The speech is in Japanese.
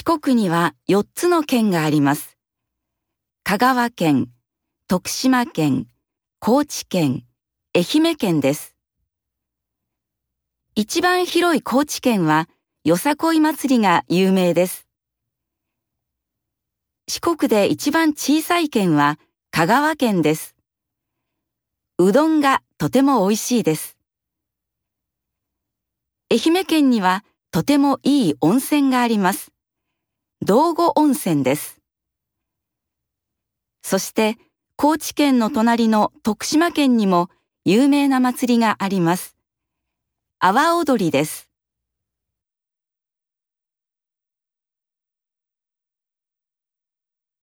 四国には4つの県があります。香川県、徳島県、高知県、愛媛県です。一番広い高知県はよさこい祭りが有名です。四国で一番小さい県は香川県です。うどんがとても美味しいです。愛媛県にはとてもいい温泉があります。道後温泉です。そして高知県の隣の徳島県にも有名な祭りがあります。阿波踊りです。